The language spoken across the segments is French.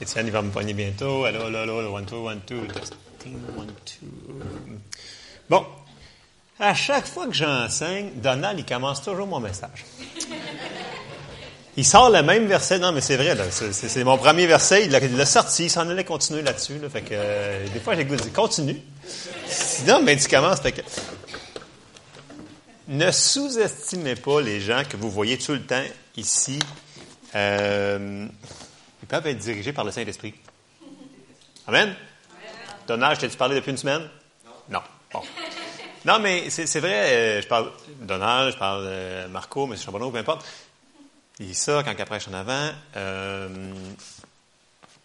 Étienne, il va me poigner bientôt. Allô, allô, allô, one, two, one, two, one, two. Bon. À chaque fois que j'enseigne, Donald, il commence toujours mon message. Il sort le même verset. Non, mais c'est vrai, C'est, mon premier verset. Il l'a, sorti. Il s'en allait continuer là-dessus. Fait que, euh, des fois, j'ai goût de dire, continue. Sinon, ben, tu commences. Fait que, ne sous-estimez pas les gens que vous voyez tout le temps ici. Euh, ils peuvent être dirigés par le Saint-Esprit. Amen? Donald, t'ai-tu parlé depuis une semaine? Non. Non. Non, mais c'est vrai, euh, je parle Donald, je parle de Marco, M. Charbonneau, peu importe. Il dit ça quand il prêche en avant. Euh,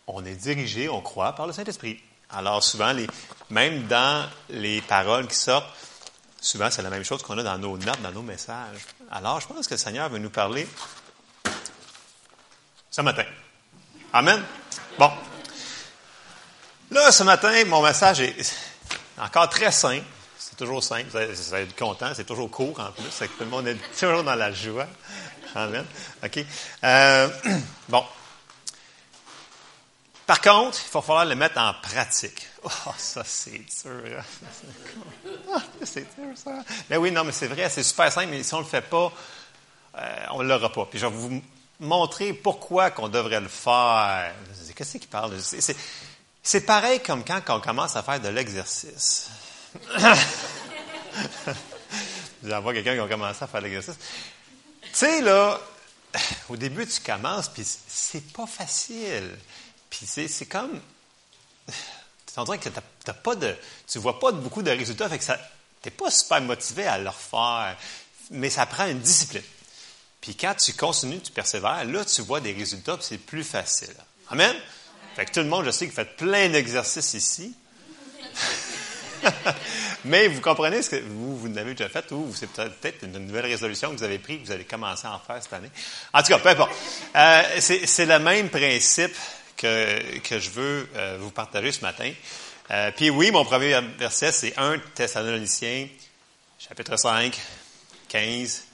on est dirigé, on croit, par le Saint-Esprit. Alors souvent, les, même dans les paroles qui sortent, souvent c'est la même chose qu'on a dans nos notes, dans nos messages. Alors je pense que le Seigneur veut nous parler ce matin. Amen. Bon. Là, ce matin, mon message est encore très simple. C'est toujours simple. Vous allez, être content. C'est toujours court en plus. Que tout le monde est toujours dans la joie. Amen. OK. Euh, bon. Par contre, il va falloir le mettre en pratique. Oh, ça, c'est dur. Hein. Ah, c'est dur, ça. Mais oui, non, mais c'est vrai, c'est super simple, mais si on ne le fait pas, euh, on ne l'aura pas. Puis je vais vous montrer pourquoi qu'on devrait le faire. Qu'est-ce qu'il parle? C'est pareil comme quand on commence à faire de l'exercice. J'en vois quelqu'un qui a commencé à faire l'exercice. Tu sais, là, au début, tu commences, puis c'est pas facile. Puis c'est comme. On dirait que t'as pas de. Tu vois pas beaucoup de résultats, fait que ça. T'es pas super motivé à le refaire. Mais ça prend une discipline. Puis quand tu continues, tu persévères, là, tu vois des résultats, puis c'est plus facile. Amen? Fait que tout le monde, je sais que vous faites plein d'exercices ici. Mais vous comprenez ce que vous, vous n'avez déjà fait ou c'est peut-être une nouvelle résolution que vous avez prise, que vous allez commencer à en faire cette année. En tout cas, peu importe. Euh, c'est le même principe que, que je veux euh, vous partager ce matin. Euh, puis oui, mon premier verset, c'est 1 Thessaloniciens, chapitre 5, 15.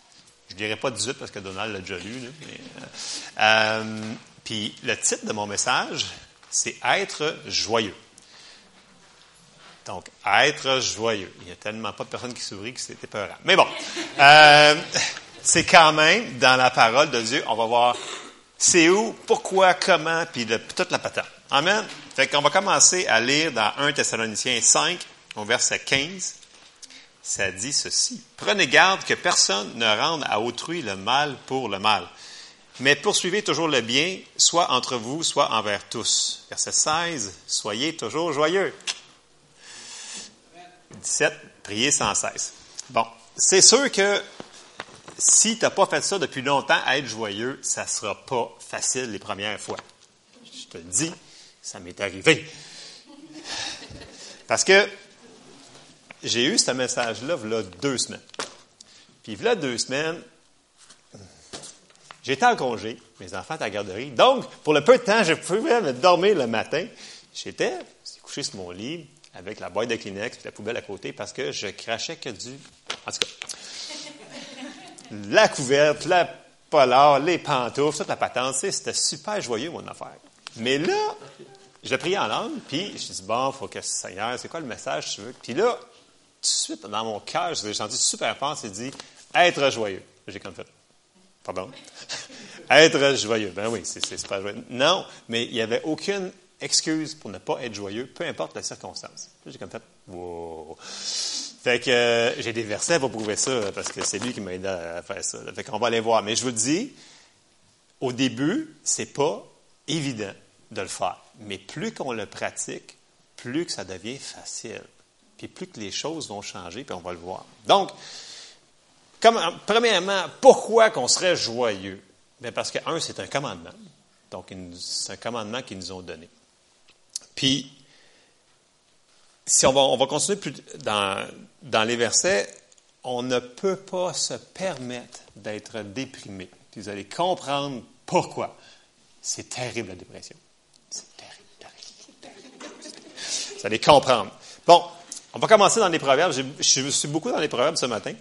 Je ne dirais pas 18 parce que Donald l'a déjà lu. puis le titre de mon message, c'est Être joyeux. Donc, être joyeux. Il n'y a tellement pas de personnes qui sourient que c'était peurant. Mais bon, euh, c'est quand même dans la parole de Dieu, on va voir c'est où, pourquoi, comment, puis toute la patente. Amen. Fait qu'on va commencer à lire dans 1 Thessaloniciens 5, au verset 15. Ça dit ceci. Prenez garde que personne ne rende à autrui le mal pour le mal. Mais poursuivez toujours le bien, soit entre vous, soit envers tous. Verset 16. Soyez toujours joyeux. 17, prier sans cesse. Bon, c'est sûr que si tu n'as pas fait ça depuis longtemps, être joyeux, ça ne sera pas facile les premières fois. Je te le dis, ça m'est arrivé. Parce que j'ai eu ce message-là, a deux semaines. Puis, a deux semaines, j'étais en congé, mes enfants étaient à la garderie. Donc, pour le peu de temps, je pouvais me dormir le matin. J'étais couché sur mon lit, avec la boîte de Kleenex et la poubelle à côté parce que je crachais que du. En tout cas. La couverte, la polar, les pantoufles, toute la patente, c'était super joyeux, mon affaire. Mais là, j'ai prié en langue, puis je dit, bon, faut que Seigneur, c'est quoi le message tu veux? Puis là, de suite, dans mon cœur, j'ai senti super fort, c'est dit, être joyeux. J'ai comme fait, pardon? être joyeux. Ben oui, c'est pas joyeux. Non, mais il n'y avait aucune excuse pour ne pas être joyeux, peu importe la circonstance. J'ai comme fait, wow. Fait que euh, j'ai des versets pour prouver ça, parce que c'est lui qui m'a aidé à faire ça. Fait qu'on va aller voir. Mais je vous dis, au début, c'est pas évident de le faire. Mais plus qu'on le pratique, plus que ça devient facile. Puis plus que les choses vont changer, puis on va le voir. Donc, premièrement, pourquoi qu'on serait joyeux? Bien parce que, un, c'est un commandement. Donc, c'est un commandement qu'ils nous ont donné. Puis, si on va, on va continuer plus dans, dans les versets, on ne peut pas se permettre d'être déprimé. Vous allez comprendre pourquoi. C'est terrible la dépression. C'est terrible, terrible, terrible. Vous allez comprendre. Bon, on va commencer dans les proverbes. Je, suis beaucoup dans les proverbes ce matin.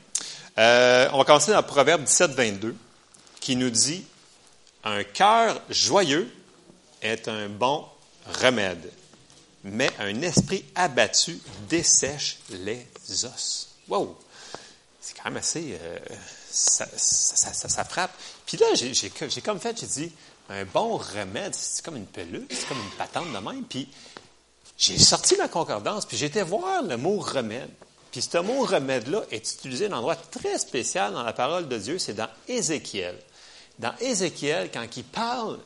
Euh, on va commencer dans le proverbe 17, 22, qui nous dit Un cœur joyeux est un bon remède, mais un esprit abattu dessèche les os. Wow! C'est quand même assez. Euh, ça, ça, frappe. Puis là, j'ai comme fait, j'ai dit, un bon remède, c'est comme une pelule, c'est comme une patente de même. Puis j'ai sorti ma concordance, puis j'étais voir le mot remède. Puis ce mot remède-là est utilisé dans un endroit très spécial dans la parole de Dieu, c'est dans Ézéchiel. Dans Ézéchiel, quand il parle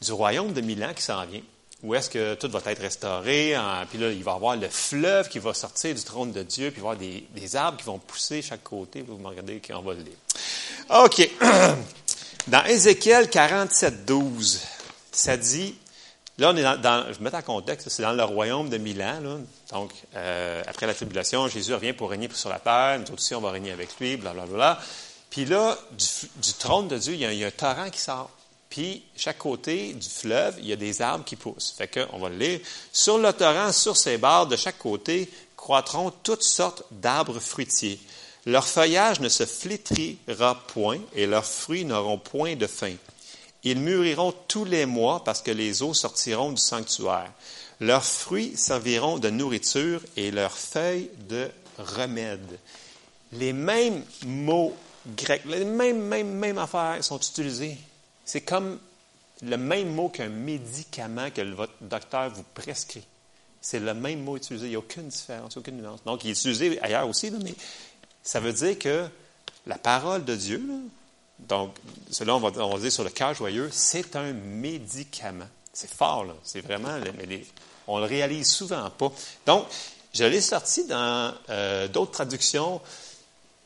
du royaume de Milan qui s'en vient, où est-ce que tout va être restauré, puis là, il va y avoir le fleuve qui va sortir du trône de Dieu, puis il va y avoir des, des arbres qui vont pousser chaque côté. Vous me regardez on va le lire. OK. Dans Ézéchiel 47, 12, ça dit, là, est dans, je vais mettre en contexte, c'est dans le royaume de Milan, donc, euh, après la tribulation, Jésus revient pour régner sur la terre, nous aussi, on va régner avec lui, blablabla. Puis là, du, trône de Dieu, il y, a, un torrent qui sort. Puis, chaque côté du fleuve, il y a des arbres qui poussent. Fait qu'on va le lire. Sur le torrent, sur ses bords, de chaque côté, croîtront toutes sortes d'arbres fruitiers. Leur feuillage ne se flétrira point et leurs fruits n'auront point de fin. Ils mûriront tous les mois parce que les eaux sortiront du sanctuaire. Leurs fruits serviront de nourriture et leurs feuilles de remède. Les mêmes mots grecs, les mêmes, mêmes, mêmes affaires sont utilisées. C'est comme le même mot qu'un médicament que votre docteur vous prescrit. C'est le même mot utilisé. Il n'y a aucune différence, aucune nuance. Donc, il est utilisé ailleurs aussi, mais ça veut dire que la parole de Dieu, donc, cela, on va, on dire sur le cœur joyeux, c'est un médicament. C'est fort, là. C'est vraiment, mais on le réalise souvent pas. Donc, je l'ai sorti dans euh, d'autres traductions.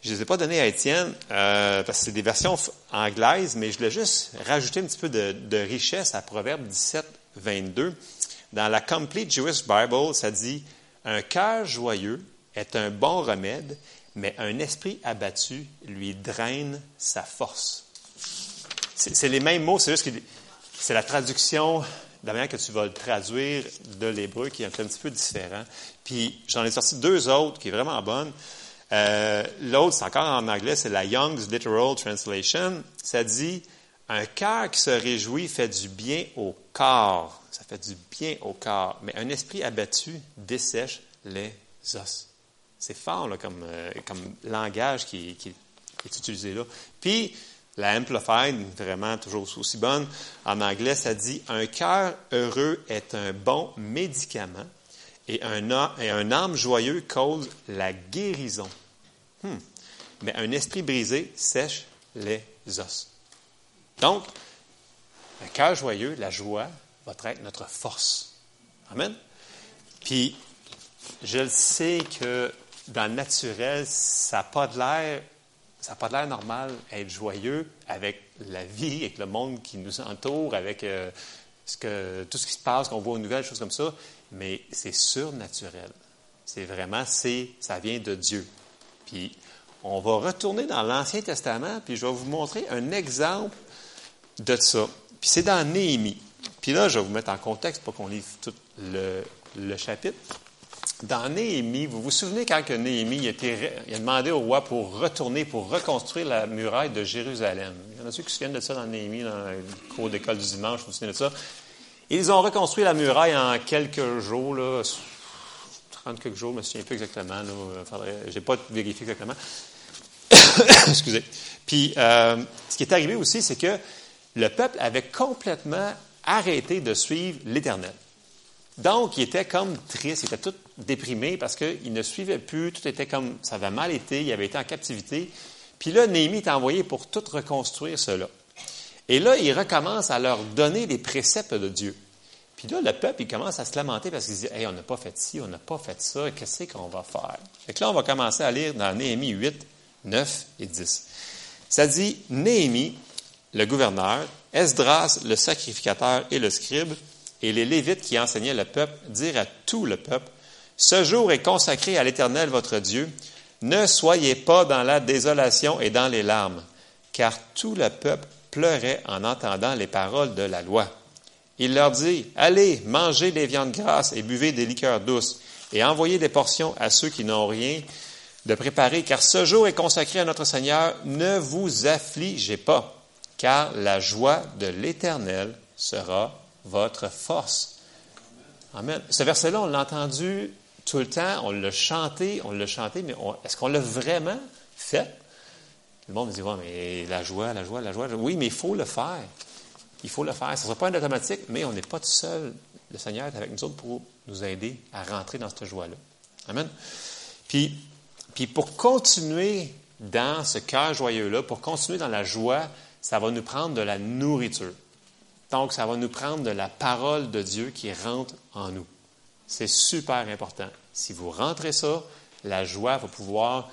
Je ne les ai pas données à Étienne euh, parce que c'est des versions anglaises, mais je voulais juste rajouter un petit peu de richesse à Proverbe 17, 22. Dans la Complete Jewish Bible, ça dit Un cœur joyeux est un bon remède mais un esprit abattu lui draine sa force. C'est les mêmes mots, c'est juste que c'est la traduction, de la manière que tu vas le traduire de l'hébreu qui est un petit peu différent. Puis j'en ai sorti deux autres qui est vraiment bonne. Euh, l'autre, c'est encore en anglais, c'est la Young's Literal Translation. Ça dit Un cœur qui se réjouit fait du bien au corps. Ça fait du bien au corps. Mais un esprit abattu dessèche les os. C'est fort comme, euh, comme langage qui, est utilisé là. Puis, la Amplified, vraiment toujours aussi bonne, en anglais, ça dit Un cœur heureux est un bon médicament et un, un âme joyeux cause la guérison. Hmm. Mais un esprit brisé sèche les os. Donc, un cœur joyeux, la joie, va être notre force. Amen. Puis, je le sais que dans le naturel, ça n'a pas de l'air, ça pas l'air normal être joyeux avec la vie, avec le monde qui nous entoure, avec euh, tout ce qui se passe, qu'on voit aux nouvelles, choses comme ça. Mais c'est surnaturel. C'est vraiment, c'est, ça vient de Dieu. Puis, on va retourner dans l'Ancien Testament, puis je vais vous montrer un exemple de ça. Puis c'est dans Néhémie. Puis là, je vais vous mettre en contexte pour qu'on lise tout le chapitre. Dans Néhémie, vous vous souvenez quand que Néhémie a, demandé au roi pour retourner, pour reconstruire la muraille de Jérusalem. Il y en a ceux qui se souviennent de ça dans Néhémie, dans le cours d'école du dimanche, vous vous souvenez de ça? Ils ont reconstruit la muraille en quelques jours, là, 30 quelques jours, je ne me souviens plus exactement. Je n'ai pas vérifié exactement. Excusez. Puis, euh, ce qui est arrivé aussi, c'est que le peuple avait complètement arrêté de suivre l'Éternel. Donc, il était comme triste, il était tout déprimé parce qu'il ne suivait plus, tout était comme, ça avait mal été, il avait été en captivité. Puis là, Néhémie est envoyé pour tout reconstruire cela. Et là, il recommence à leur donner les préceptes de Dieu. Puis là, le peuple, il commence à se lamenter parce qu'il dit, hey, on n'a pas fait ci, on n'a pas fait ça, qu'est-ce qu'on va faire? Fait que là, on va commencer à lire dans Néhémie 8, 9 et 10. Ça dit, Néhémie, le gouverneur, Esdras, le sacrificateur et le scribe, et les Lévites qui enseignaient le peuple dirent à tout le peuple, Ce jour est consacré à l'Éternel votre Dieu. Ne soyez pas dans la désolation et dans les larmes, car tout le peuple pleurait en entendant les paroles de la loi. Il leur dit, Allez, mangez des viandes grasses et buvez des liqueurs douces, et envoyez des portions à ceux qui n'ont rien de préparé, car ce jour est consacré à notre Seigneur. Ne vous affligez pas, car la joie de l'Éternel sera votre force. Amen. Ce verset-là, on l'a entendu tout le temps, on l'a chanté, on l'a chanté, mais est-ce qu'on l'a vraiment fait? Le monde me dit, ouais, mais la joie, la joie, la joie. Oui, mais il faut le faire. Il faut le faire. Ce ne sera pas un automatique, mais on n'est pas tout seul. Le Seigneur est avec nous autres pour nous aider à rentrer dans cette joie-là. Amen. Puis, puis pour continuer dans ce cœur joyeux-là, pour continuer dans la joie, ça va nous prendre de la nourriture. Donc, ça va nous prendre de la parole de Dieu qui rentre en nous. C'est super important. Si vous rentrez ça, la joie va pouvoir.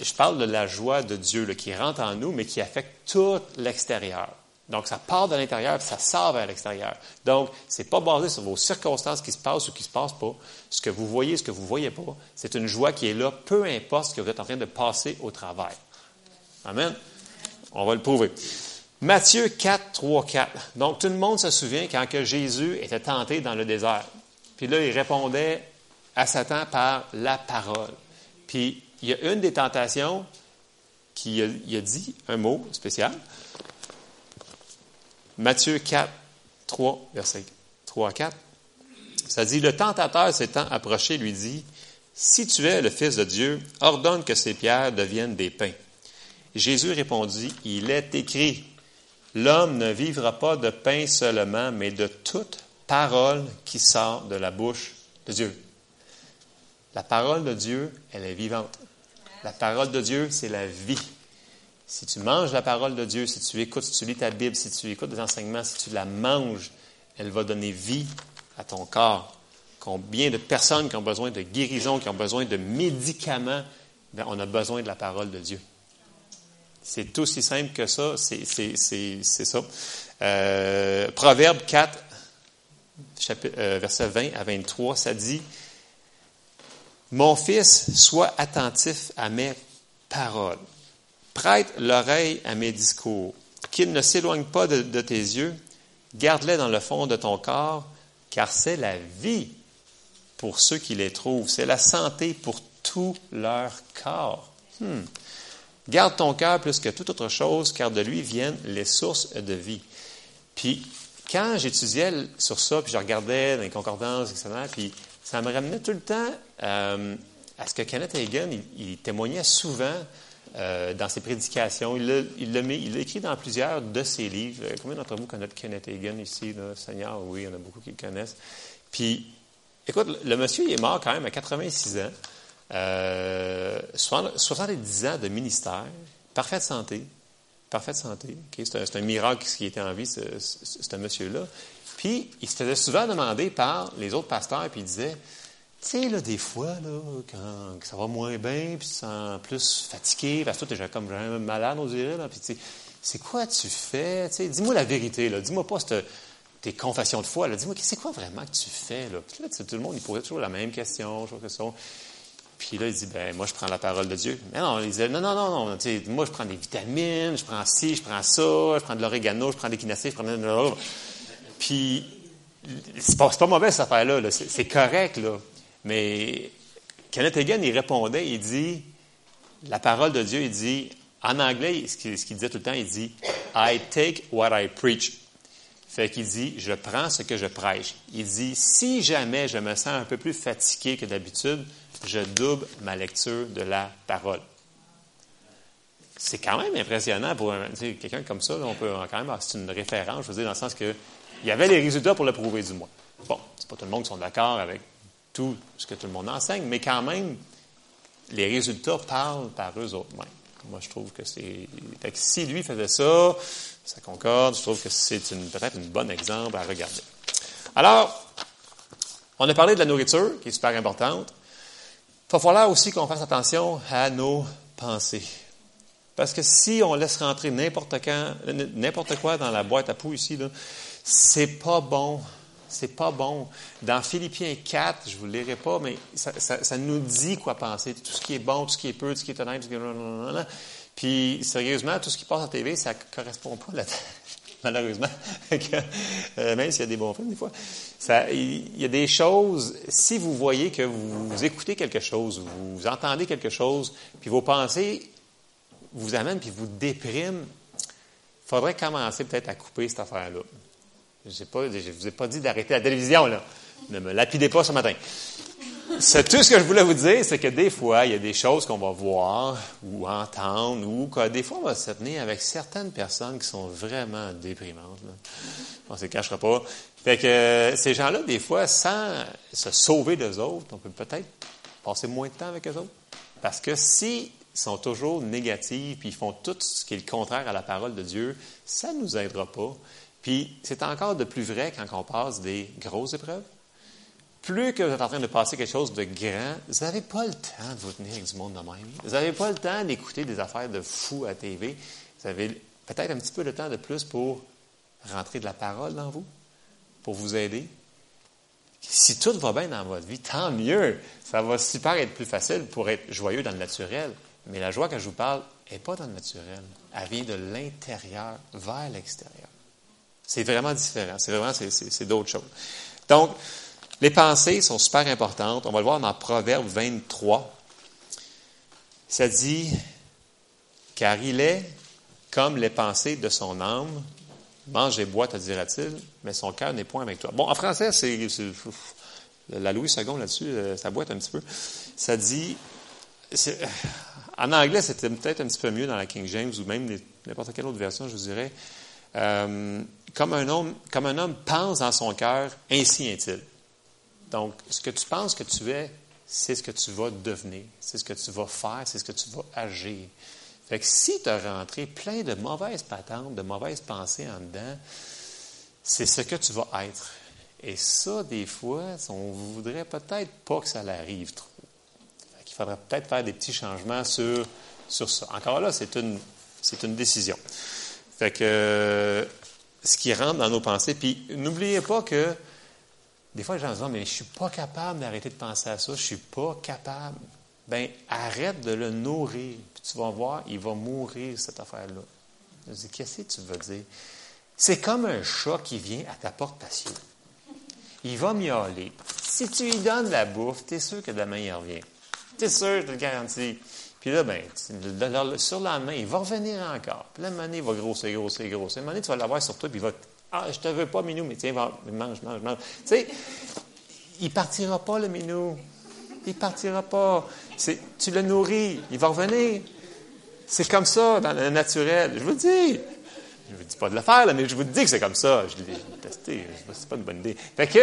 Je parle de la joie de Dieu qui rentre en nous, mais qui affecte tout l'extérieur. Donc, ça part de l'intérieur ça sort vers l'extérieur. Donc, ce n'est pas basé sur vos circonstances qui se passent ou qui ne se passent pas, ce que vous voyez, ce que vous ne voyez pas. C'est une joie qui est là, peu importe ce que vous êtes en train de passer au travail. Amen. On va le prouver. Matthieu 4, 3, 4. Donc, tout le monde se souvient quand que Jésus était tenté dans le désert. Puis là, il répondait à Satan par la parole. Puis, il y a une des tentations qui a, a dit un mot spécial. Matthieu 4, 3, verset 3 à 4. Ça dit, le tentateur s'étant approché lui dit, Si tu es le Fils de Dieu, ordonne que ces pierres deviennent des pains. Jésus répondit, Il est écrit, L'homme ne vivra pas de pain seulement, mais de toute parole qui sort de la bouche de Dieu. La parole de Dieu, elle est vivante. La parole de Dieu, c'est la vie. Si tu manges la parole de Dieu, si tu écoutes, si tu lis ta Bible, si tu écoutes des enseignements, si tu la manges, elle va donner vie à ton corps. Combien de personnes qui ont besoin de guérison, qui ont besoin de médicaments, ben, on a besoin de la parole de Dieu. C'est aussi simple que ça, c'est ça. Euh, Proverbe 4, euh, verset 20 à 23, ça dit, Mon fils, sois attentif à mes paroles Prête l'oreille à mes discours, qu'ils ne s'éloignent pas de, tes yeux, garde-les dans le fond de ton corps, car c'est la vie pour ceux qui les trouvent, c'est la santé pour tout leur corps. Hmm. Garde ton cœur plus que toute autre chose, car de lui viennent les sources de vie. Puis, quand j'étudiais sur ça, puis je regardais dans les concordances, etc., puis ça me ramenait tout le temps euh, à ce que Kenneth Hagan, il témoignait souvent euh, dans ses prédications. Il l'a écrit dans plusieurs de ses livres. Euh, combien d'entre vous connaissent Kenneth Hagan ici, là? Seigneur? Oui, il y en a beaucoup qui le connaissent. Puis, écoute, le monsieur, il est mort quand même à 86 ans, euh, 70 ans de ministère, parfaite santé, parfaite santé. C'est un, miracle qui était en vie, ce, ce monsieur-là. Puis, il se faisait souvent demander par les autres pasteurs, puis il disait, tu sais, là, des fois, là, quand ça va moins bien, puis tu sens plus fatigué, parce que toi, tu es comme malade, on dirait, là, puis tu sais, c'est quoi tu fais? Tu sais, dis-moi la vérité, là. Dis-moi pas tes confessions de foi, là. Dis-moi, c'est quoi vraiment que tu fais, là? Puis là, tout le monde, il posait toujours la même question, toujours que ça. Puis là, il dit, ben, moi, je prends la parole de Dieu. Mais non, il disait, non, non, non, non, moi, je prends des vitamines, je prends ci, je prends ça, je prends de l'orégano, je prends des quinacées, je prends de Puis, c'est pas, pas mauvais, cette affaire-là, -là, c'est correct, là. Mais Kenneth Hagin, il répondait, il dit, la parole de Dieu, il dit, en anglais, ce qu'il disait tout le temps, il dit, I take what I preach. Fait qu'il dit, je prends ce que je prêche. Il dit, si jamais je me sens un peu plus fatigué que d'habitude, je double ma lecture de la parole. C'est quand même impressionnant pour quelqu'un comme ça. on peut quand même, c'est une référence, je veux dire, dans le sens que il y avait les résultats pour le prouver du moins. Bon, c'est pas tout le monde qui sont d'accord avec tout ce que tout le monde enseigne, mais quand même, les résultats parlent par eux autres Moi, je trouve que c'est. si lui faisait ça, ça concorde, je trouve que c'est peut-être un bon exemple à regarder. Alors, on a parlé de la nourriture, qui est super importante. Il va falloir aussi qu'on fasse attention à nos pensées. Parce que si on laisse rentrer n'importe quoi dans la boîte à poux ici, c'est pas bon c'est pas bon. Dans Philippiens 4, je ne vous le lirai pas, mais ça, nous dit quoi penser. Tout ce qui est bon, tout ce qui est peu, tout ce qui est honnête, tout ce qui est... Puis, sérieusement, tout ce qui passe à TV, ça ne correspond pas là malheureusement, euh, même s'il y a des bons films des fois. il y a des choses, si vous voyez que vous, écoutez quelque chose, vous entendez quelque chose, puis vos pensées vous amènent, puis vous dépriment, il faudrait commencer peut-être à couper cette affaire-là. je ne vous ai pas dit d'arrêter la télévision, là. Ne me lapidez pas ce matin. C'est tout ce que je voulais vous dire, c'est que des fois, il y a des choses qu'on va voir ou entendre, ou que des fois, on va se tenir avec certaines personnes qui sont vraiment déprimantes. On ne se cachera pas. Fait que euh, ces gens-là, des fois, sans se sauver d'eux autres, on peut peut-être passer moins de temps avec eux autres. Parce que s'ils sont toujours négatifs, puis ils font tout ce qui est le contraire à la parole de Dieu, ça ne nous aidera pas. Puis c'est encore de plus vrai quand on passe des grosses épreuves plus que vous êtes en train de passer quelque chose de grand, vous n'avez pas le temps de vous tenir avec du monde de même. Vous n'avez pas le temps d'écouter des affaires de fou à TV. Vous avez peut-être un petit peu de temps de plus pour rentrer de la parole dans vous, pour vous aider. Si tout va bien dans votre vie, tant mieux. Ça va super être plus facile pour être joyeux dans le naturel. Mais la joie que je vous parle n'est pas dans le naturel. Elle vient de l'intérieur vers l'extérieur. C'est vraiment différent. C'est vraiment, c'est d'autres choses. Donc, les pensées sont super importantes. On va le voir dans Proverbe 23. Ça dit, car il est comme les pensées de son âme. Mange et bois, te dira-t-il, mais son cœur n'est point avec toi. Bon, en français, c'est la Louis II là-dessus, euh, ça boite un petit peu. Ça dit, en anglais, c'était peut-être un petit peu mieux dans la King James ou même n'importe quelle autre version, je vous dirais. Euh, comme, un homme, comme un homme pense dans son cœur, ainsi est-il. Donc, ce que tu penses que tu es, c'est ce que tu vas devenir, c'est ce que tu vas faire, c'est ce que tu vas agir. Fait que si tu as rentré plein de mauvaises patentes, de mauvaises pensées en dedans, c'est ce que tu vas être. Et ça, des fois, on voudrait peut-être pas que ça l'arrive trop. Il faudrait peut-être faire des petits changements sur, sur ça. Encore là, c'est une, une décision. Fait que ce qui rentre dans nos pensées, puis n'oubliez pas que des fois, les gens se disent, mais je ne suis pas capable d'arrêter de penser à ça, je ne suis pas capable. Bien, arrête de le nourrir. Puis tu vas voir, il va mourir, cette affaire-là. Je dis, qu'est-ce que tu veux dire? C'est comme un chat qui vient à ta porte patio. Il va miauler. Si tu lui donnes la bouffe, tu es sûr que demain, il revient. Tu es sûr, je te le garantis. Puis là, ben, sur le lendemain, il va revenir encore. Puis là, un il va grossir, grossir, grossir. À un tu vas l'avoir sur toi, puis il va ah, je te veux pas, Minou, mais tiens, mange, mange, mange. Tu sais, il partira pas, le Minou. Il partira pas. Tu le nourris, il va revenir. C'est comme ça dans le naturel. Je vous dis. Je ne vous dis pas de le faire, mais je vous dis que c'est comme ça. Je l'ai testé. C'est pas une bonne idée. Fait que,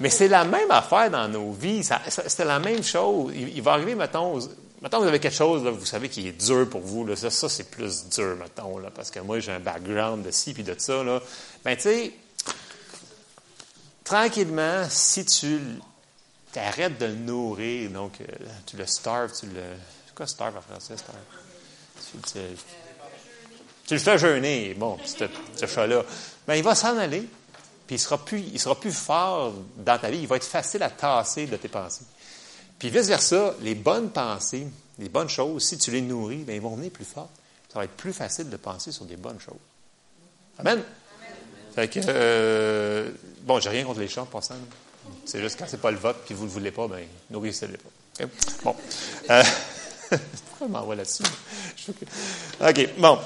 mais c'est la même affaire dans nos vies. C'est la même chose. Il, va arriver, mettons, Maintenant, vous avez quelque chose, vous savez, qui est dur pour vous. Ça, ça c'est plus dur, mettons, parce que moi, j'ai un background de ci puis de ça. Là. Ben, tu sais, tranquillement, si tu arrêtes de le nourrir, donc euh, tu le starves, tu le. C'est quoi starve en français, starve? Tu, tu, le fais jeûner, bon, ce, ce chat-là. Ben, il va s'en aller, puis il sera plus, il sera plus fort dans ta vie. Il va être facile à tasser de tes pensées. Puis vice-versa, les bonnes pensées, les bonnes choses, si tu les nourris, bien, ils vont venir plus fort. Ça va être plus facile de penser sur des bonnes choses. Amen. Fait que, euh, bon, j'ai rien contre les chats, passant. C'est juste quand c'est pas le vote, puis vous ne le voulez pas, bien, nourrissez-les pas. Bon. Euh, pourquoi je m'envoie là-dessus? OK, bon.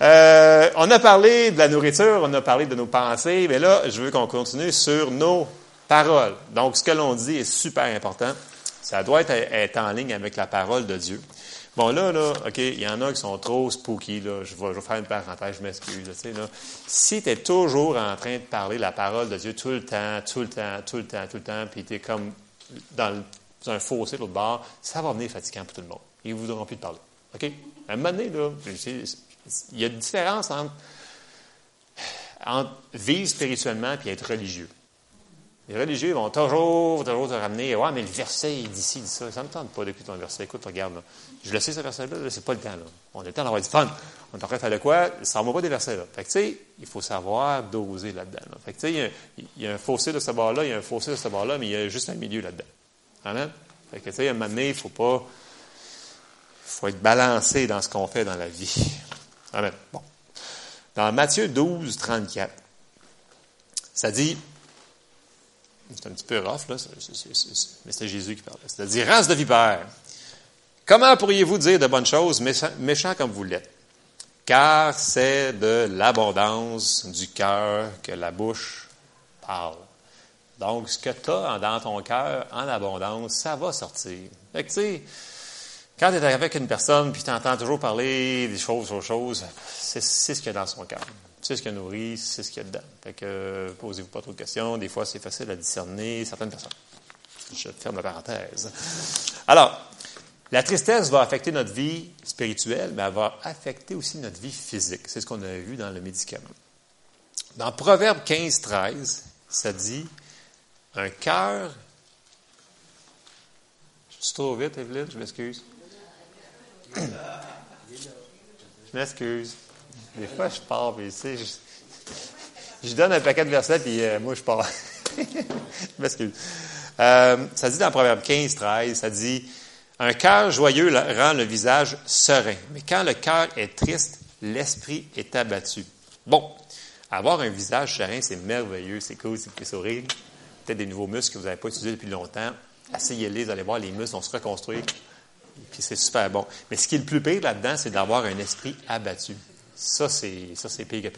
Euh, on a parlé de la nourriture, on a parlé de nos pensées, mais là, je veux qu'on continue sur nos paroles. Donc, ce que l'on dit est super important. Ça doit être, en ligne avec la parole de Dieu. Bon, là, là, OK, il y en a qui sont trop spooky, là. Je vais, faire une parenthèse, je m'excuse, tu sais, là. Si tu es toujours en train de parler la parole de Dieu tout le temps, tout le temps, tout le temps, tout le temps, puis tu es comme dans, un fossé de l'autre bord, ça va venir fatigant pour tout le monde. Ils ne voudront plus te parler. OK? À un moment donné, là, il y a une différence entre, entre vivre spirituellement et être religieux. Les religieux vont toujours, toujours te ramener. Ouais, mais le verset il dit ça. Ça ne me tente pas d'écouter ton verset. Écoute, regarde, là. Je le sais, ce verset-là, -là, c'est pas le temps, là. On a le temps d'avoir du fun. On est en train de faire de quoi? Ça ne va pas des versets, là. Fait que, tu sais, il faut savoir doser là-dedans. Fait que, tu sais, il y, a un fossé de ce bord-là, il y a un fossé de ce bord-là, mais il y a juste un milieu là-dedans. Amen? Fait que, tu sais, à un moment donné, il faut pas. Il faut être balancé dans ce qu'on fait dans la vie. Amen. Bon. Dans Matthieu 12, 34, ça dit c'est un petit peu rough, là, mais c'est Jésus qui parlait. C'est-à-dire, race de vipères, comment pourriez-vous dire de bonnes choses, méchants comme vous l'êtes? car c'est de l'abondance du cœur que la bouche parle. Donc, ce que tu as dans ton cœur en abondance, ça va sortir. Fait que, tu sais, quand tu es avec une personne puis tu entends toujours parler des choses aux choses, c'est ce qu'il y a dans son cœur. C'est ce qu'il a nourri, c'est ce qu'il y a dedans. Fait que, posez-vous pas trop de questions. Des fois, c'est facile à discerner certaines personnes. Je ferme la parenthèse. Alors, la tristesse va affecter notre vie spirituelle, mais elle va affecter aussi notre vie physique. C'est ce qu'on a vu dans le médicament. Dans Proverbe 15, 13, ça dit un cœur. Je suis trop vite, Evelyne, je m'excuse. Je m'excuse. Des fois, je pars, puis tu sais, je, donne un paquet de versets, puis euh, moi, je pars. je. Euh, ça dit dans Proverbe 15, 13, ça dit Un cœur joyeux rend le visage serein, mais quand le cœur est triste, l'esprit est abattu. Bon, avoir un visage serein, c'est merveilleux, c'est cool, c'est peut sourire. Peut-être des nouveaux muscles que vous n'avez pas utilisés depuis longtemps. Asseyez-les, vous allez voir, les muscles vont se reconstruire. Puis c'est super bon. Mais ce qui est le plus pire là-dedans, c'est d'avoir un esprit abattu. Ça, c'est, ça, c'est pire.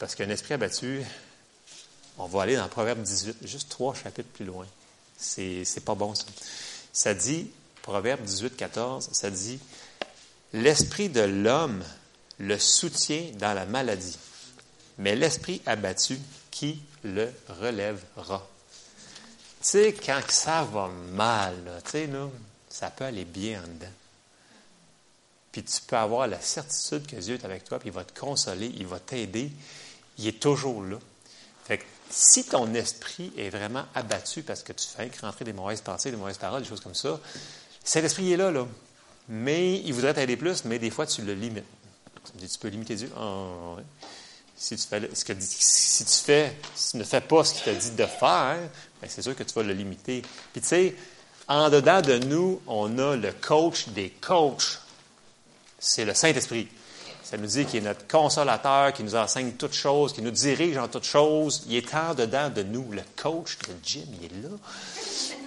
Parce qu'un esprit abattu, on va aller dans Proverbe 18, juste trois chapitres plus loin. C'est, c'est pas bon, ça. Ça dit, Proverbe 18, 14, ça dit L'esprit de l'homme le soutient dans la maladie, mais l'esprit abattu, qui le relèvera? Tu sais, quand ça va mal, tu sais, ça peut aller bien en dedans. Puis tu peux avoir la certitude que Dieu est avec toi, puis il va te consoler, il va t'aider. Il est toujours là. Fait que si ton esprit est vraiment abattu parce que tu fais rentrer des mauvaises pensées, des mauvaises paroles, des choses comme ça, cet esprit est là, là. Mais il voudrait t'aider plus, mais des fois, tu le limites. Tu peux limiter Dieu? Ah, si tu fais si tu fais, si tu ne fais pas ce qu'il t'a dit de faire, ben, c'est sûr que tu vas le limiter. Puis tu sais, en dedans de nous, on a le coach des coachs. C'est le Saint-Esprit. Ça nous dit qu'il est notre consolateur, qui nous enseigne toutes choses, qui nous dirige en toutes choses. Il est en dedans de nous. Le coach de Jim, il est là.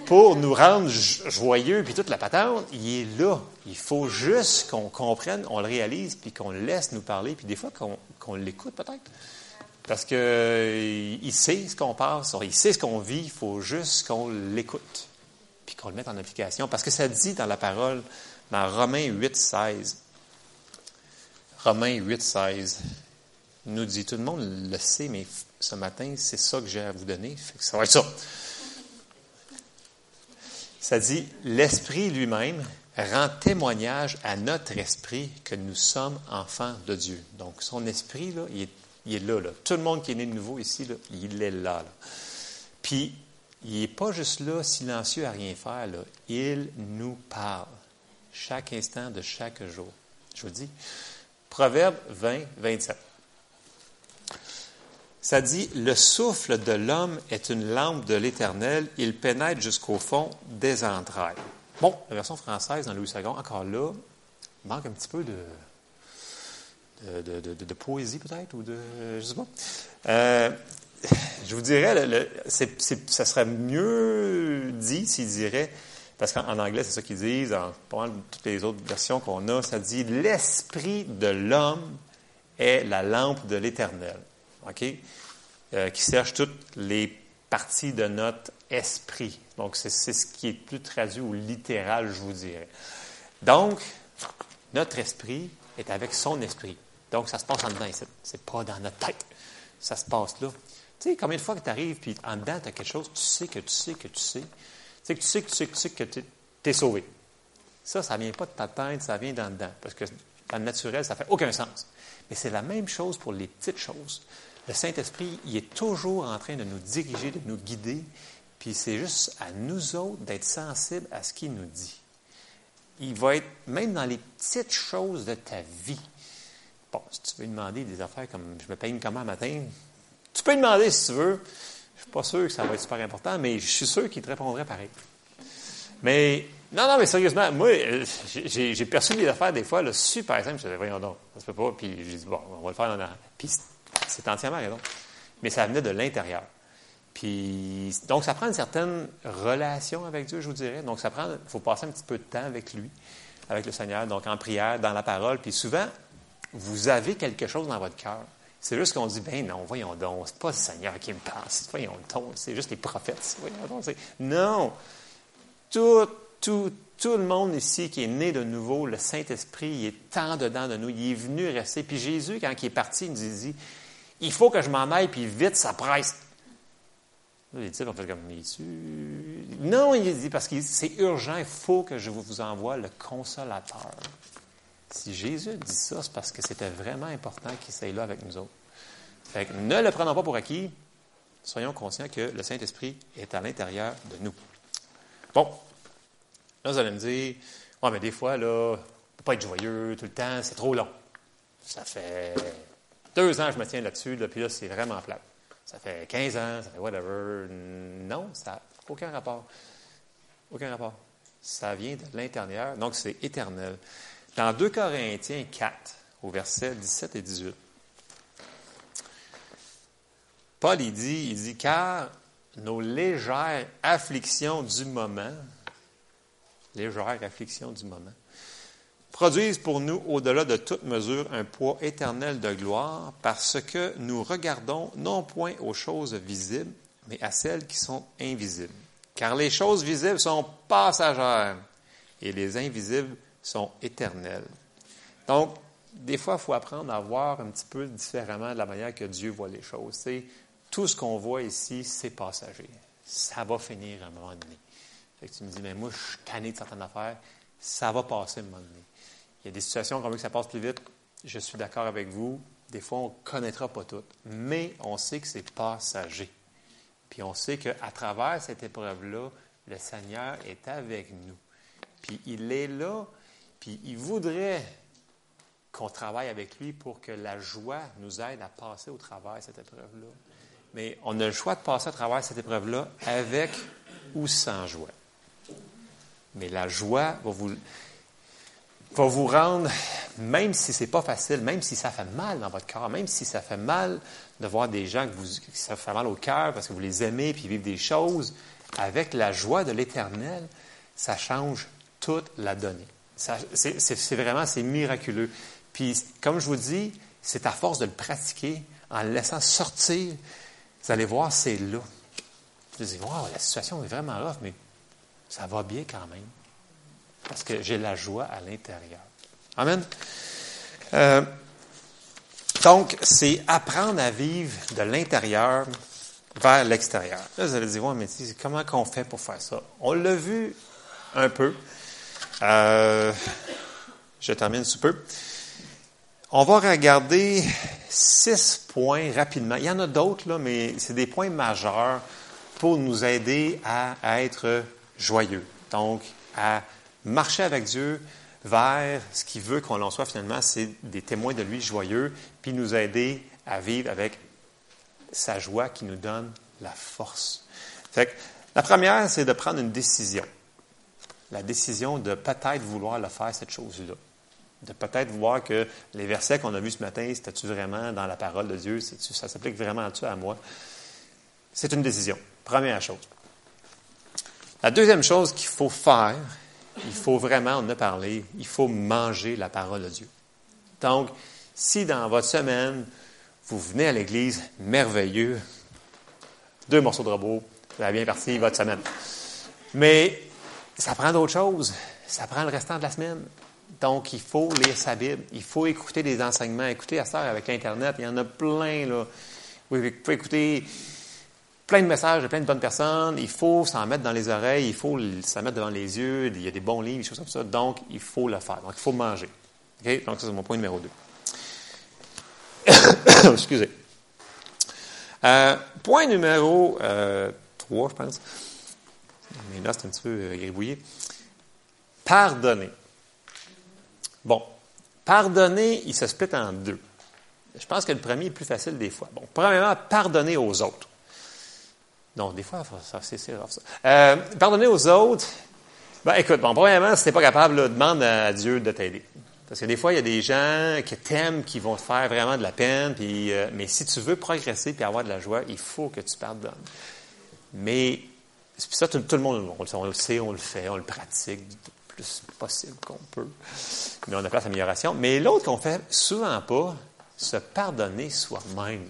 Pour nous rendre joyeux, puis toute la patente, il est là. Il faut juste qu'on comprenne, on le réalise, puis qu'on le laisse nous parler, puis des fois qu'on l'écoute peut-être. Parce qu'il euh, sait ce qu'on passe, il sait ce qu'on vit, il faut juste qu'on l'écoute puis qu'on le mette en application. Parce que ça dit dans la parole, dans Romains 8, 16, Romains 8, 16, nous dit, tout le monde le sait, mais ce matin, c'est ça que j'ai à vous donner. ça va être ça. Ça dit, l'Esprit lui-même rend témoignage à notre esprit que nous sommes enfants de Dieu. Donc, son esprit, là, il, est, là, là, Tout le monde qui est né de nouveau ici, là, il est là, là. Puis, il n'est pas juste là, silencieux à rien faire. Là. Il nous parle chaque instant de chaque jour. Je vous dis, Proverbe 20, 27. Ça dit, le souffle de l'homme est une lampe de l'Éternel, il pénètre jusqu'au fond des entrailles. Bon, la version française dans Louis II, encore là, manque un petit peu de, de, de, poésie peut-être, ou de, je sais pas. Euh, je vous dirais, ça serait mieux dit s'il dirait, parce qu'en anglais, c'est ça qu'ils disent, en toutes les autres versions qu'on a, ça dit l'esprit de l'homme est la lampe de l'éternel. OK? Euh, qui cherche toutes les parties de notre esprit. Donc, c'est ce qui est plus traduit ou littéral, je vous dirais. Donc, notre esprit est avec son esprit. Donc, ça se passe en dedans. C'est pas dans notre tête. Ça se passe là. Tu sais, combien de fois que tu arrives, puis en dedans, tu as quelque chose, tu sais que tu sais que tu sais. Sais que tu sais que tu sais que tu sais que tu es sauvé. Ça, ça ne vient pas de ta tête, ça vient d'en dedans. Parce que dans le naturel, ça ne fait aucun sens. Mais c'est la même chose pour les petites choses. Le Saint-Esprit, il est toujours en train de nous diriger, de nous guider. Puis c'est juste à nous autres d'être sensibles à ce qu'il nous dit. Il va être même dans les petites choses de ta vie. Bon, si tu veux demander des affaires comme je me paye une commande matin, tu peux demander si tu veux. Pas sûr que ça va être super important, mais je suis sûr qu'il te répondrait pareil. Mais, non, non, mais sérieusement, moi, euh, j'ai perçu des affaires des fois, là, super simple. Je disais, voyons donc, ça se peut pas. Puis j'ai dit, bon, on va le faire dans Puis c'est entièrement raison. Mais ça venait de l'intérieur. Puis, donc, ça prend une certaine relation avec Dieu, je vous dirais. Donc, ça prend, il faut passer un petit peu de temps avec lui, avec le Seigneur, donc en prière, dans la parole. Puis souvent, vous avez quelque chose dans votre cœur. C'est juste qu'on dit, ben non, voyons donc, c'est pas le Seigneur qui me parle, voyons donc, c'est juste les prophètes. non, tout, tout, tout le monde ici qui est né de nouveau, le Saint-Esprit, il est en dedans de nous, il est venu rester. Puis Jésus, quand il est parti, il nous dit, il faut que je m'en aille, puis vite, ça presse. les disciples ont fait comme, Non, il dit, parce que c'est urgent, il faut que je vous envoie le consolateur. Si Jésus dit ça, c'est parce que c'était vraiment important qu'il soit là avec nous autres. Ne le prenons pas pour acquis. Soyons conscients que le Saint-Esprit est à l'intérieur de nous. Bon. Là, vous allez me dire, ouais, mais des fois, là, ne peut pas être joyeux tout le temps, c'est trop long. Ça fait deux ans que je me tiens là-dessus, là, puis là, c'est vraiment plat. Ça fait 15 ans, ça fait whatever. Non, ça n'a aucun rapport. Aucun rapport. Ça vient de l'intérieur, donc c'est éternel. Dans 2 Corinthiens 4, au verset 17 et 18, Paul, dit, car nos légères afflictions du moment, légères afflictions du moment, produisent pour nous, au-delà de toute mesure, un poids éternel de gloire, parce que nous regardons non point aux choses visibles, mais à celles qui sont invisibles. Car les choses visibles sont passagères et les invisibles sont éternels. Donc, des fois, il faut apprendre à voir un petit peu différemment de la manière que Dieu voit les choses. C'est, tout ce qu'on voit ici, c'est passager. Ça va finir à un moment donné. Fait tu me dis, mais moi, je suis tanné de certaines affaires. Ça va passer à un moment donné. Il y a des situations qu'on veut que ça passe plus vite. Je suis d'accord avec vous. Des fois, on ne connaîtra pas toutes. Mais on sait que c'est passager. Puis on sait qu'à travers cette épreuve-là, le Seigneur est avec nous. Puis il est là puis il voudrait qu'on travaille avec lui pour que la joie nous aide à passer au travers cette épreuve-là. Mais on a le choix de passer à travers cette épreuve-là avec ou sans joie. Mais la joie va vous, va vous rendre, même si ce n'est pas facile, même si ça fait mal dans votre cœur, même si ça fait mal de voir des gens que, vous, ça fait mal au cœur parce que vous les aimez puis vivent des choses, avec la joie de l'Éternel, ça change toute la donnée. C'est vraiment, c'est miraculeux. Puis, comme je vous dis, c'est à force de le pratiquer, en le laissant sortir, vous allez voir, c'est là. Vous allez wow, la situation est vraiment rough, mais ça va bien quand même. Parce que j'ai la joie à l'intérieur. Amen. Euh, donc, c'est apprendre à vivre de l'intérieur vers l'extérieur. Là, vous allez dire, ouais, mais comment qu'on fait pour faire ça? On l'a vu un peu. Euh, je termine sous peu. On va regarder six points rapidement. Il y en a d'autres, là, mais c'est des points majeurs pour nous aider à, être joyeux. Donc, à marcher avec Dieu vers ce qu'il veut qu'on en soit finalement, c'est des témoins de lui joyeux, puis nous aider à vivre avec sa joie qui nous donne la force. Fait la première, c'est de prendre une décision la décision de peut-être vouloir le faire, cette chose-là. De peut-être voir que les versets qu'on a vus ce matin, c'était-tu vraiment dans la parole de Dieu? Ça s'applique vraiment à moi? C'est une décision. Première chose. La deuxième chose qu'il faut faire, il faut vraiment, en a parlé, il faut manger la parole de Dieu. Donc, si dans votre semaine, vous venez à l'église, merveilleux, deux morceaux de robot, vous avez bien parti votre semaine. Mais ça prend d'autres choses. Ça prend le restant de la semaine. Donc, il faut lire sa Bible. Il faut écouter des enseignements. Écoutez à ça avec Internet. Il y en a plein, là. Vous pouvez écouter plein de messages de plein de bonnes personnes. Il faut s'en mettre dans les oreilles. Il faut s'en mettre devant les yeux. Il y a des bons livres, des choses comme ça. Donc, il faut le faire. Donc, il faut manger. OK? Donc, ça, c'est mon point numéro 2. Excusez. Euh, point numéro euh, 3, je pense. Mais là, c'est un petit peu euh, gribouillé. Pardonner. Bon, pardonner, il se split en deux. Je pense que le premier est plus facile des fois. Bon, premièrement, pardonner aux autres. Non, des fois, c'est ça. Euh, pardonner aux autres, ben, écoute, bon, premièrement, si tu n'es pas capable, demande à Dieu de t'aider. Parce que des fois, il y a des gens qui t'aiment, qui vont te faire vraiment de la peine, puis, euh, mais si tu veux progresser et avoir de la joie, il faut que tu pardonnes. Mais ça, tout, le monde, on, le sait, on le fait, on le pratique. plus possible qu'on peut. Mais on a place d'amélioration. Mais l'autre qu'on fait souvent pas, se pardonner soi-même.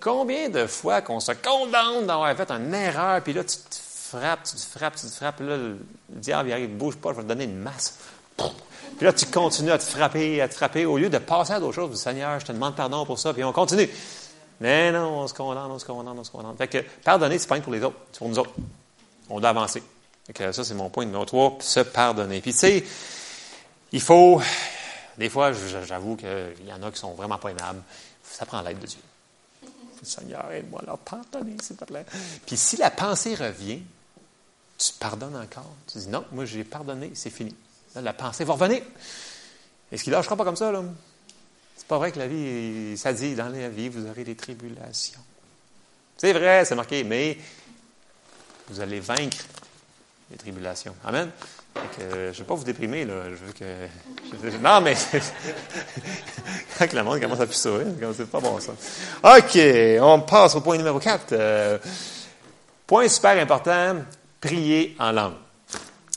Combien de fois qu'on se condamne d'avoir fait une erreur, puis là, tu te frappes, tu te frappes, tu te frappes, là, le diable, il arrive, bouge pas, je vais te donner une masse. Puis là, tu continues à te frapper, à te frapper, au lieu de passer à d'autres choses. Seigneur, je te demande pardon pour ça, puis on continue. Mais non, on se condamne, on se condamne, on se condamne. Fait que pardonner, c'est pas pour les autres, c'est pour nous autres. On doit avancer. Ça, c'est mon point numéro trois, se pardonner. Puis tu sais, il faut, des fois, j'avoue qu'il y en a qui sont vraiment pas aimables. Ça prend l'aide de Dieu. Seigneur, aide-moi à leur pardonner, s'il te plaît. Puis si la pensée revient, tu pardonnes encore. Tu dis non, moi j'ai pardonné, c'est fini. Là, la pensée va revenir. Est-ce qu'il lâchera pas comme ça, là? C'est pas vrai que la vie, ça dit, dans la vie, vous aurez des tribulations. C'est vrai, c'est marqué, mais vous allez vaincre les tribulations. Amen. je ne vais pas vous déprimer, là. Je veux que. non, mais. Quand le monde commence à plus sourire, c'est pas bon, ça. OK, on passe au point numéro 4. Euh, point super important prier en langue.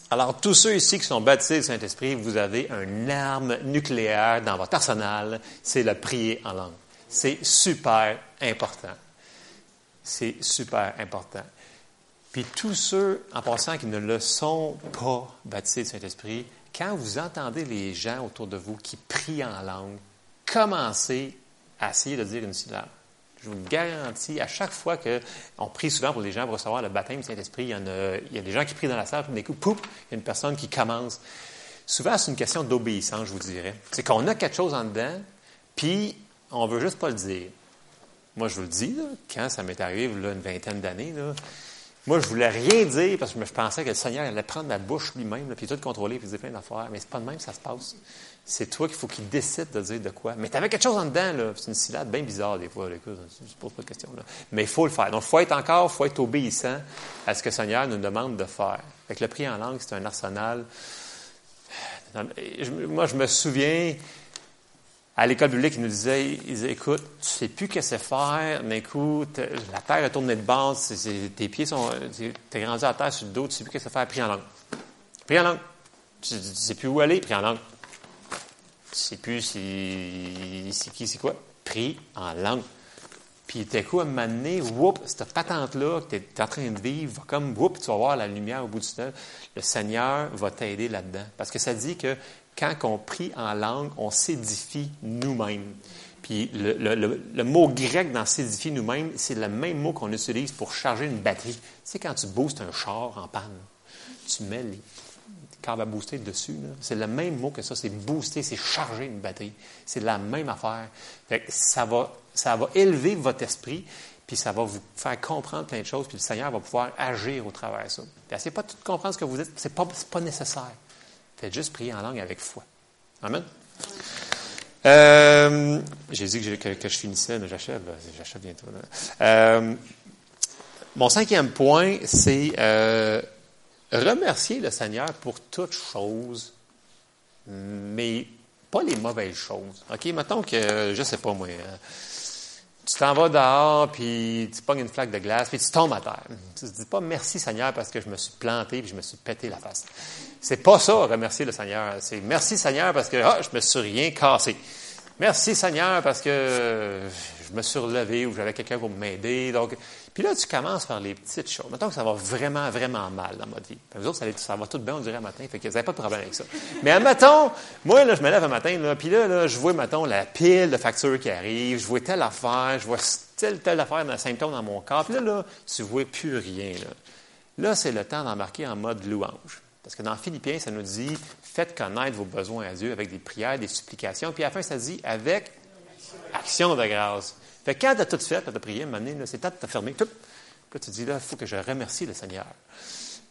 Alors, tous ceux ici qui sont baptisés du Saint-Esprit, vous avez une arme nucléaire dans votre arsenal, c'est le prier en langue. C'est super important. C'est super important. Puis tous ceux, en passant, qui ne le sont pas baptisés du Saint-Esprit, quand vous entendez les gens autour de vous qui prient en langue, commencez à essayer de dire une syllabe. Je vous garantis, à chaque fois qu'on prie souvent pour les gens pour recevoir le baptême du Saint-Esprit, il y, a, il y a des gens qui prient dans la salle, puis d'un coup, pouf, il y a une personne qui commence. Souvent, c'est une question d'obéissance, je vous dirais. C'est qu'on a quelque chose en dedans, puis on veut juste pas le dire. Moi, je vous le dis, quand ça m'est arrivé, là, une vingtaine d'années, moi, je voulais rien dire parce que je pensais que le Seigneur allait prendre ma bouche lui-même, puis tout contrôler, puis dire plein d'affaires. Mais c'est pas de même que ça se passe. C'est toi qu'il faut qu'il décide de dire de quoi. Mais tu avais quelque chose en dedans, là. C'est une syllabe bien bizarre, des fois. Écoute, je ne pose pas de question, là. Mais il faut le faire. Donc, il faut être encore, il faut être obéissant à ce que le Seigneur nous demande de faire. Avec le prix en langue, c'est un arsenal. Moi, je me souviens, à l'école biblique, ils nous disaient, ils disaient, écoute, tu sais plus que c'est faire, mais écoute, la terre a tourné de base, tes pieds sont, tu es grandi à terre sur le dos, tu sais plus que c'est faire, prie en langue. Prie en langue. Tu, sais plus où aller, prie en langue. Tu sais plus c'est qui, c'est quoi. Prie en langue. Puis t'es coup, à un moment whoop, cette patente-là que tu es en train de vivre, comme, whoop, tu vas voir la lumière au bout du tunnel. Le Seigneur va t'aider là-dedans. Parce que ça dit que quand on prie en langue, on s'édifie nous-mêmes. Puis le, mot grec dans s'édifier nous-mêmes, c'est le même mot qu'on utilise pour charger une batterie. Tu sais, quand tu boostes un char en panne, tu mets les câbles à booster dessus. C'est le même mot que ça. C'est booster, c'est charger une batterie. C'est la même affaire. ça, va, ça va élever votre esprit, puis ça va vous faire comprendre plein de choses, puis le Seigneur va pouvoir agir au travers de ça. Puis, c'est pas tout comprendre ce que vous dites, c'est pas, pas nécessaire. Faites juste prier en langue avec foi. Amen. Euh, j'ai dit que, je finissais, mais j'achève. J'achève bientôt. Euh, mon cinquième point, c'est euh, remercier le Seigneur pour toutes choses, mais pas les mauvaises choses. OK? Mettons que, je ne sais pas moi, tu t'en vas dehors, puis tu pognes une flaque de glace, puis tu tombes à terre. Tu ne te dis pas merci Seigneur parce que je me suis planté, puis je me suis pété la face. C'est pas ça, remercier le Seigneur. C'est merci Seigneur parce que ah, je me suis rien cassé. Merci Seigneur parce que je me suis relevé ou j'avais quelqu'un pour m'aider. Donc, puis là, tu commences par les petites choses. Mettons que ça va vraiment, vraiment mal dans ma vie. Puis autres, ça, va tout bien, on dirait, un matin. Fait que vous n'avez pas de problème avec ça. Mais admettons, moi, là, je me lève un matin, là, puis là, là, je vois, mettons, la pile de factures qui arrive, je vois telle affaire, je vois telle, telle affaire, un symptôme dans mon corps. Puis là, là, tu vois plus rien. Là, là c'est le temps d'embarquer en mode louange. Parce que dans Philippiens, ça nous dit faites connaître vos besoins à Dieu avec des prières, des supplications. Puis à la fin, ça dit avec action de grâce. Fait quand tu as tout fait, tu as prié, c'est temps de te fermer. Puis là, tu dis là, il faut que je remercie le Seigneur.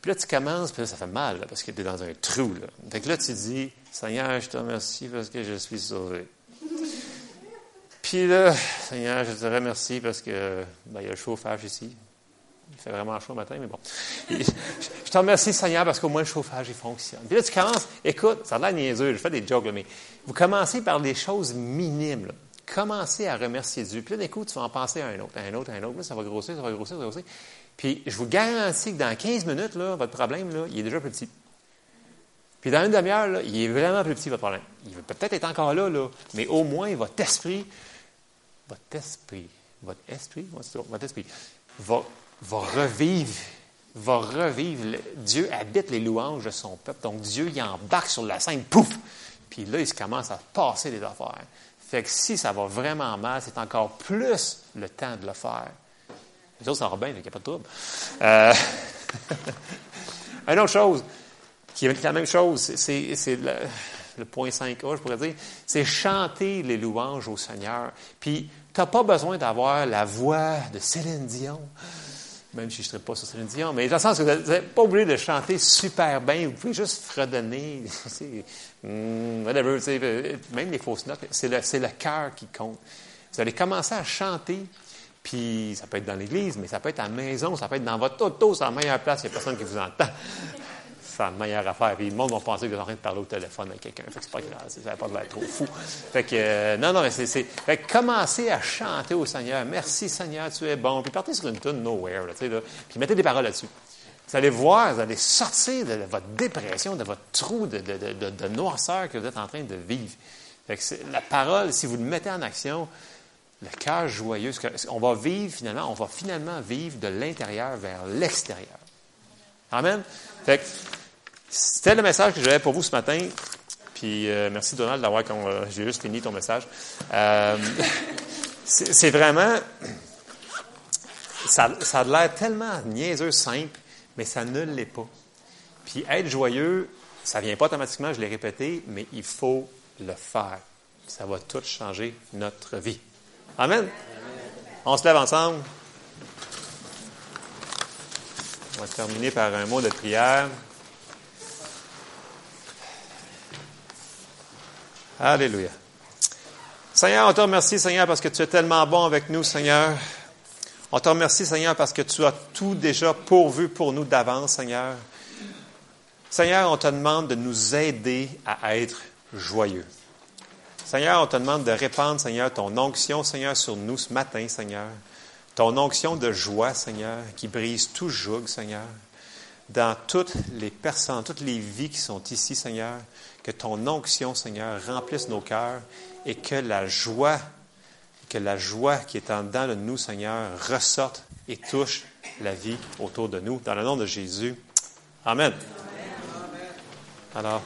Puis là, tu commences, puis là, ça fait mal, parce que tu es dans un trou. Là. Fait que là, tu dis Seigneur, je te remercie parce que je suis sauvé. Puis là, Seigneur, je te remercie parce que ben, il y a le chauffage ici. Il fait vraiment chaud le matin, mais bon. Je te remercie, Seigneur, parce qu'au moins le chauffage, il fonctionne. Puis là, tu commences, écoute, ça a l'air niaiseux, je fais des jokes, mais vous commencez par des choses minimes. Commencez à remercier Dieu. Puis là, d'un coup, tu vas en penser à un autre, à un autre, à un autre. Là, ça va grossir, ça va grossir, ça va grossir. Puis je vous garantis que dans 15 minutes, là, votre problème, là, il est déjà petit. Puis dans une demi-heure, il est vraiment plus petit, votre problème. Il va peut-être être encore là, là, mais au moins, votre esprit, votre esprit, votre esprit, votre esprit, va, va revivre, va revivre. Dieu habite les louanges de son peuple. Donc, Dieu, il embarque sur la scène, pouf! Puis là, il se commence à passer des affaires. Fait que si ça va vraiment mal, c'est encore plus le temps de le faire. Les autres, ça va bien, il n'y a pas de trouble. Euh... Une autre chose, qui est la même chose, c'est le, le, point 5A, je pourrais dire, c'est chanter les louanges au Seigneur. Puis, tu n'as pas besoin d'avoir la voix de Céline Dion, même si je ne serais pas sur Céline mais dans le sens que vous n'êtes pas obligé de chanter super bien, vous pouvez juste fredonner, mm, whatever, même les fausses notes, c'est le, le cœur qui compte. Vous allez commencer à chanter, puis ça peut être dans l'église, mais ça peut être à la maison, ça peut être dans votre auto, c'est la meilleure place, il n'y a personne qui vous entend la meilleure affaire. Puis le monde va penser que êtes en train de parler au téléphone avec quelqu'un. Fait que c'est pas grave, ça n'a pas trop fou. Fait que, euh, non, non, mais c'est, fait que commencez à chanter au Seigneur. Merci Seigneur, tu es bon. Puis partez sur une tune Nowhere, là, là, puis mettez des paroles là-dessus. Vous allez voir, vous allez sortir de votre dépression, de votre trou de, de, de, de noirceur que vous êtes en train de vivre. Fait que la parole, si vous le mettez en action, le cœur joyeux, on va vivre finalement, on va finalement vivre de l'intérieur vers l'extérieur. Amen. Fait que, c'était le message que j'avais pour vous ce matin. Puis euh, merci Donald d'avoir euh, j'ai juste fini ton message. Euh, c'est vraiment ça, ça a l'air tellement niaiseux simple, mais ça ne l'est pas. Puis être joyeux, ça vient pas automatiquement, je l'ai répété, mais il faut le faire. Ça va tout changer notre vie. Amen. On se lève ensemble. On va terminer par un mot de prière. Alléluia. Seigneur, on te remercie, Seigneur, parce que tu es tellement bon avec nous, Seigneur. On te remercie, Seigneur, parce que tu as tout déjà pourvu pour nous d'avance, Seigneur. Seigneur, on te demande de nous aider à être joyeux. Seigneur, on te demande de répandre, Seigneur, ton onction, Seigneur, sur nous ce matin, Seigneur. Ton onction de joie, Seigneur, qui brise tout joug, Seigneur. Dans toutes les personnes, toutes les vies qui sont ici, Seigneur que ton onction, Seigneur, remplisse nos cœurs et que la joie, que la joie qui est en dedans de nous, Seigneur, ressorte et touche la vie autour de nous. Dans le nom de Jésus. Amen. Alors.